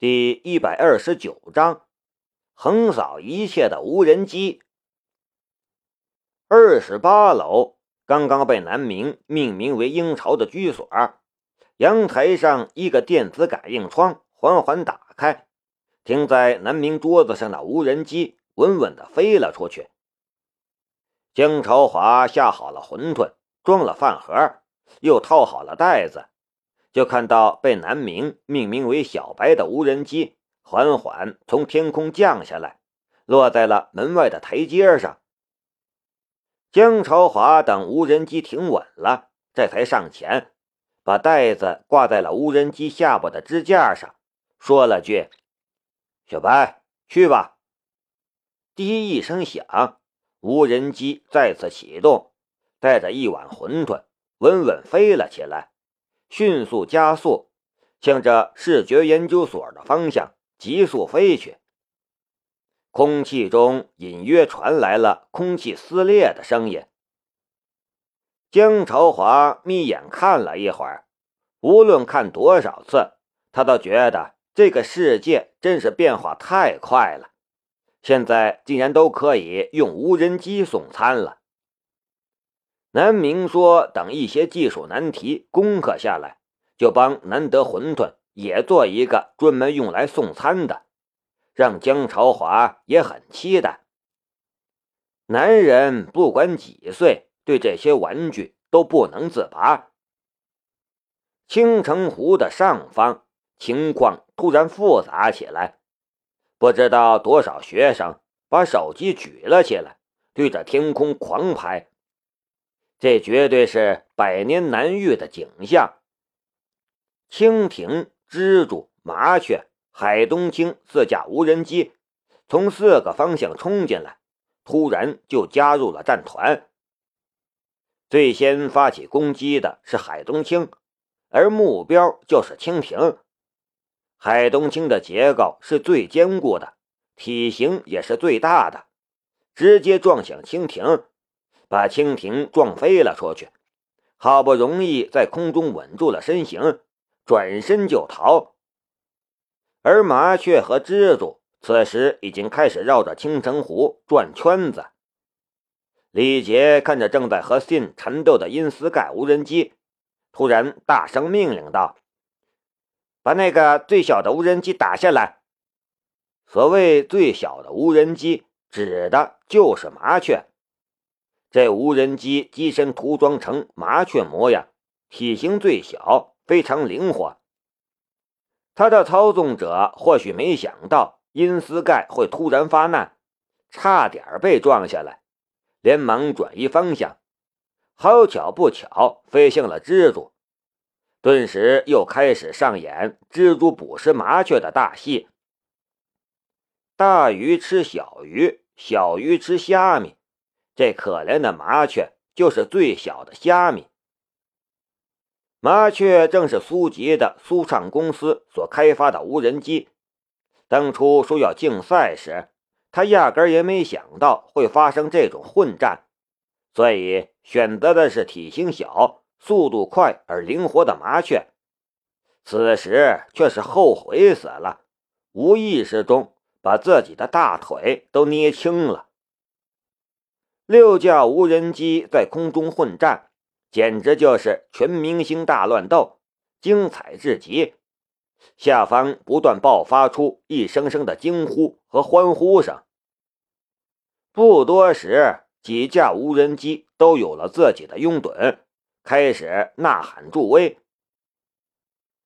第一百二十九章，横扫一切的无人机。二十八楼刚刚被南明命名为鹰巢的居所，阳台上一个电子感应窗缓缓打开，停在南明桌子上的无人机稳稳的飞了出去。江朝华下好了馄饨，装了饭盒，又套好了袋子。就看到被南明命名为“小白”的无人机缓缓从天空降下来，落在了门外的台阶上。江朝华等无人机停稳了，这才上前，把袋子挂在了无人机下巴的支架上，说了句：“小白，去吧。”滴一声响，无人机再次启动，带着一碗馄饨，稳稳飞了起来。迅速加速，向着视觉研究所的方向急速飞去。空气中隐约传来了空气撕裂的声音。江朝华眯眼看了一会儿，无论看多少次，他都觉得这个世界真是变化太快了。现在竟然都可以用无人机送餐了。南明说：“等一些技术难题攻克下来，就帮难得馄饨也做一个专门用来送餐的。”让江朝华也很期待。男人不管几岁，对这些玩具都不能自拔。青城湖的上方情况突然复杂起来，不知道多少学生把手机举了起来，对着天空狂拍。这绝对是百年难遇的景象。蜻蜓、蜘蛛、麻雀、海东青四架无人机从四个方向冲进来，突然就加入了战团。最先发起攻击的是海东青，而目标就是蜻蜓。海东青的结构是最坚固的，体型也是最大的，直接撞向蜻蜓。把蜻蜓撞飞了出去，好不容易在空中稳住了身形，转身就逃。而麻雀和蜘蛛此时已经开始绕着青城湖转圈子。李杰看着正在和信缠斗的因斯盖无人机，突然大声命令道：“把那个最小的无人机打下来！”所谓最小的无人机，指的就是麻雀。这无人机机身涂装成麻雀模样，体型最小，非常灵活。它的操纵者或许没想到因斯盖会突然发难，差点被撞下来，连忙转移方向，好巧不巧飞向了蜘蛛，顿时又开始上演蜘蛛捕食麻雀的大戏。大鱼吃小鱼，小鱼吃虾米。这可怜的麻雀就是最小的虾米。麻雀正是苏吉的苏畅公司所开发的无人机。当初说要竞赛时，他压根也没想到会发生这种混战，所以选择的是体型小、速度快而灵活的麻雀。此时却是后悔死了，无意识中把自己的大腿都捏青了。六架无人机在空中混战，简直就是全明星大乱斗，精彩至极。下方不断爆发出一声声的惊呼和欢呼声。不多时，几架无人机都有了自己的拥趸，开始呐喊助威。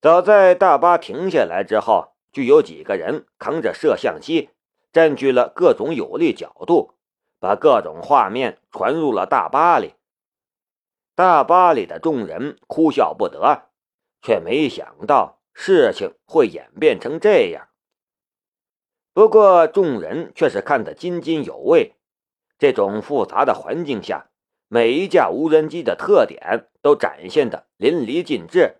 早在大巴停下来之后，就有几个人扛着摄像机，占据了各种有利角度。把各种画面传入了大巴里，大巴里的众人哭笑不得，却没想到事情会演变成这样。不过众人却是看得津津有味。这种复杂的环境下，每一架无人机的特点都展现的淋漓尽致，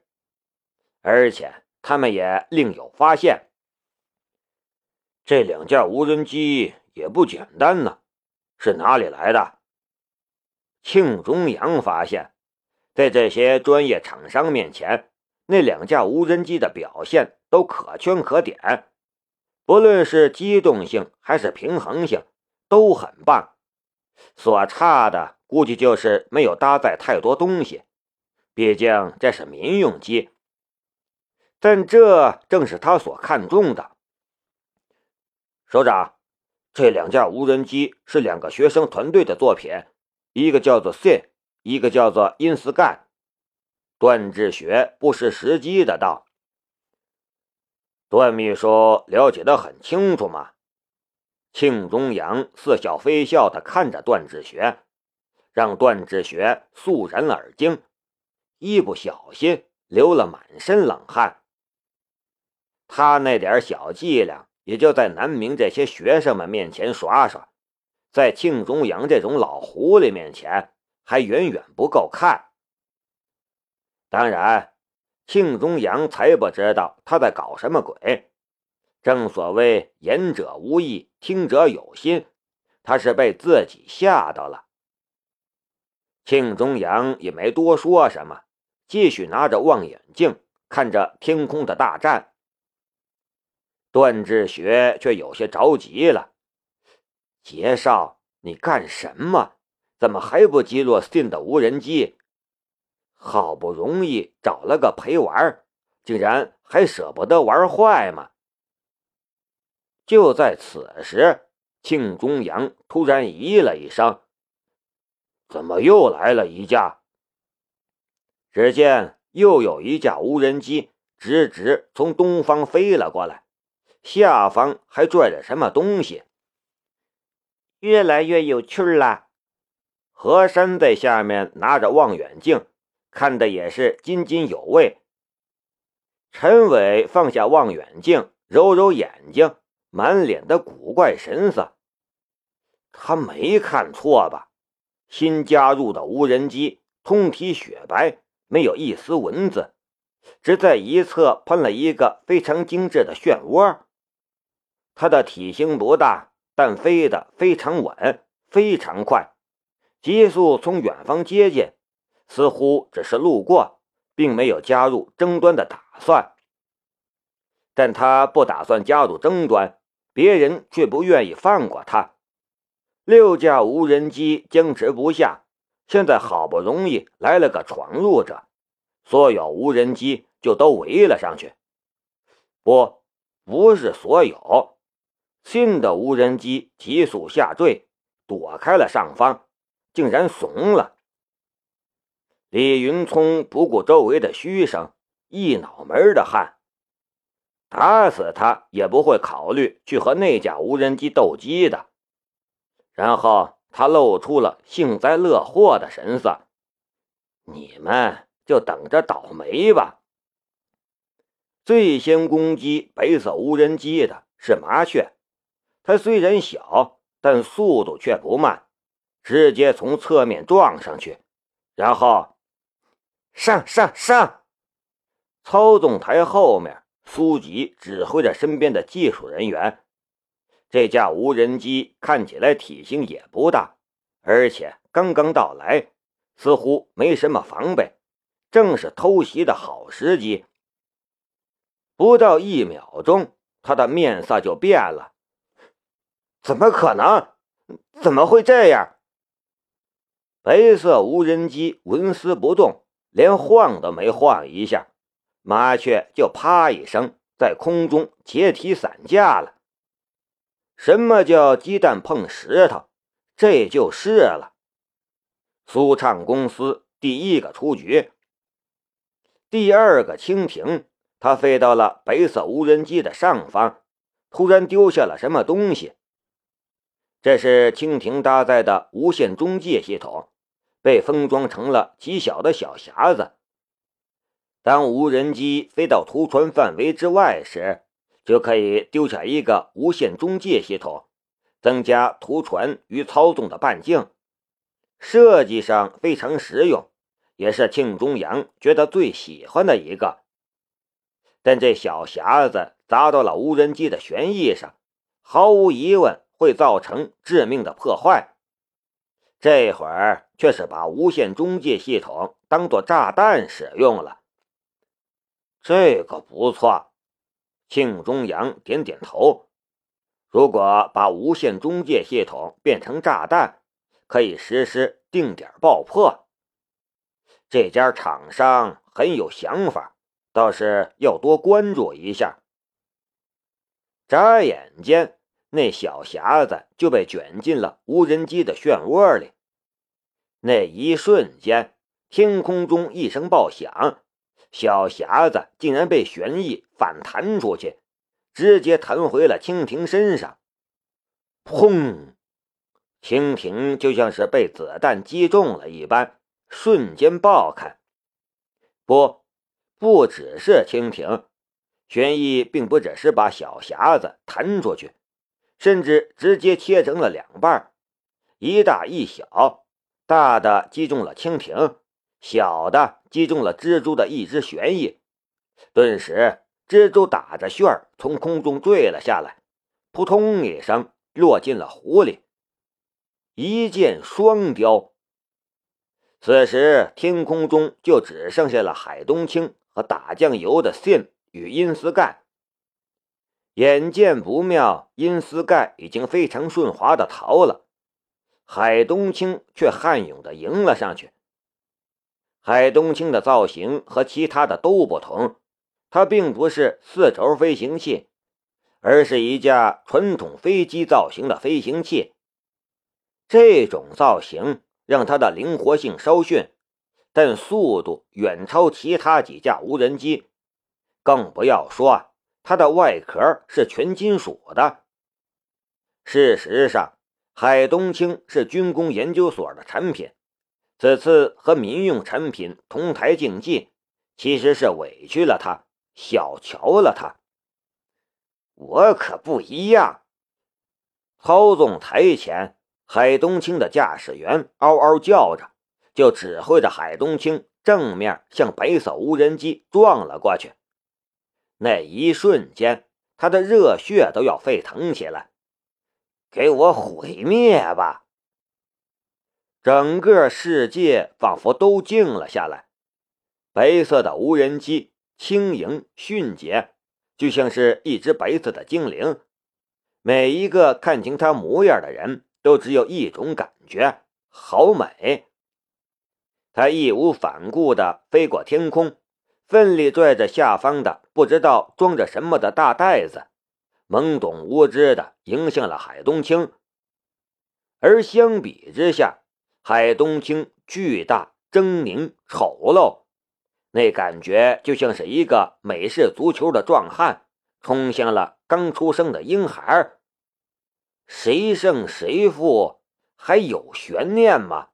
而且他们也另有发现：这两架无人机也不简单呢。是哪里来的？庆中阳发现，在这些专业厂商面前，那两架无人机的表现都可圈可点，不论是机动性还是平衡性都很棒。所差的估计就是没有搭载太多东西，毕竟这是民用机。但这正是他所看重的。首长，这两架无人机是两个学生团队的作品，一个叫做 “C”，一个叫做 “In Sky”。段志学不失时机的道：“段秘书了解的很清楚吗？”庆中阳似笑非笑的看着段志学，让段志学肃然而惊，一不小心流了满身冷汗。他那点小伎俩，也就在南明这些学生们面前耍耍，在庆中阳这种老狐狸面前，还远远不够看。当然，庆中阳才不知道他在搞什么鬼。正所谓言者无意，听者有心，他是被自己吓到了。庆中阳也没多说什么，继续拿着望远镜看着天空的大战。段志学却有些着急了：“杰少，你干什么？怎么还不击落信的无人机？”好不容易找了个陪玩，竟然还舍不得玩坏吗？就在此时，庆中阳突然咦了一声：“怎么又来了一架？”只见又有一架无人机直直从东方飞了过来，下方还拽着什么东西。越来越有趣了。何山在下面拿着望远镜。看的也是津津有味。陈伟放下望远镜，揉揉眼睛，满脸的古怪神色。他没看错吧？新加入的无人机通体雪白，没有一丝蚊子，只在一侧喷了一个非常精致的漩涡。它的体型不大，但飞得非常稳，非常快，急速从远方接近。似乎只是路过，并没有加入争端的打算。但他不打算加入争端，别人却不愿意放过他。六架无人机僵持不下，现在好不容易来了个闯入者，所有无人机就都围了上去。不，不是所有，新的无人机急速下坠，躲开了上方，竟然怂了。李云聪不顾周围的嘘声，一脑门的汗。打死他也不会考虑去和那架无人机斗机的。然后他露出了幸灾乐祸的神色：“你们就等着倒霉吧。”最先攻击白色无人机的是麻雀，它虽然小，但速度却不慢，直接从侧面撞上去，然后。上上上！操纵台后面，苏吉指挥着身边的技术人员。这架无人机看起来体型也不大，而且刚刚到来，似乎没什么防备，正是偷袭的好时机。不到一秒钟，他的面色就变了。怎么可能？怎么会这样？白色无人机纹丝不动。连晃都没晃一下，麻雀就啪一声在空中解体散架了。什么叫鸡蛋碰石头？这就是了。苏畅公司第一个出局，第二个蜻蜓，它飞到了白色无人机的上方，突然丢下了什么东西。这是蜻蜓搭载的无线中介系统。被封装成了极小的小匣子。当无人机飞到图传范围之外时，就可以丢下一个无线中介系统，增加图传与操纵的半径。设计上非常实用，也是庆中阳觉得最喜欢的一个。但这小匣子砸到了无人机的旋翼上，毫无疑问会造成致命的破坏。这会儿却是把无线中介系统当做炸弹使用了。这个不错。庆中阳点点头。如果把无线中介系统变成炸弹，可以实施定点爆破。这家厂商很有想法，倒是要多关注一下。眨眼间，那小匣子就被卷进了无人机的漩涡里。那一瞬间，天空中一声爆响，小匣子竟然被旋翼反弹出去。直接弹回了蜻蜓身上，砰！蜻蜓就像是被子弹击中了一般，瞬间爆开。不，不只是蜻蜓，旋翼并不只是把小匣子弹出去，甚至直接切成了两半，一大一小，大的击中了蜻蜓，小的击中了蜘蛛的一只旋翼，顿时。蜘蛛打着旋儿从空中坠了下来，扑通一声落进了湖里。一箭双雕。此时天空中就只剩下了海东青和打酱油的信与殷思盖。眼见不妙，殷思盖已经非常顺滑的逃了，海东青却悍勇的迎了上去。海东青的造型和其他的都不同。它并不是四轴飞行器，而是一架传统飞机造型的飞行器。这种造型让它的灵活性稍逊，但速度远超其他几架无人机。更不要说它的外壳是全金属的。事实上，海东青是军工研究所的产品，此次和民用产品同台竞技，其实是委屈了它。小瞧了他，我可不一样。操纵台前，海东青的驾驶员嗷嗷叫着，就指挥着海东青正面向白色无人机撞了过去。那一瞬间，他的热血都要沸腾起来。给我毁灭吧！整个世界仿佛都静了下来。白色的无人机。轻盈迅捷，就像是一只白色的精灵。每一个看清他模样的人都只有一种感觉：好美。他义无反顾地飞过天空，奋力拽着下方的不知道装着什么的大袋子，懵懂无知的迎向了海东青。而相比之下，海东青巨大、狰狞、丑陋。那感觉就像是一个美式足球的壮汉冲向了刚出生的婴孩，谁胜谁负还有悬念吗？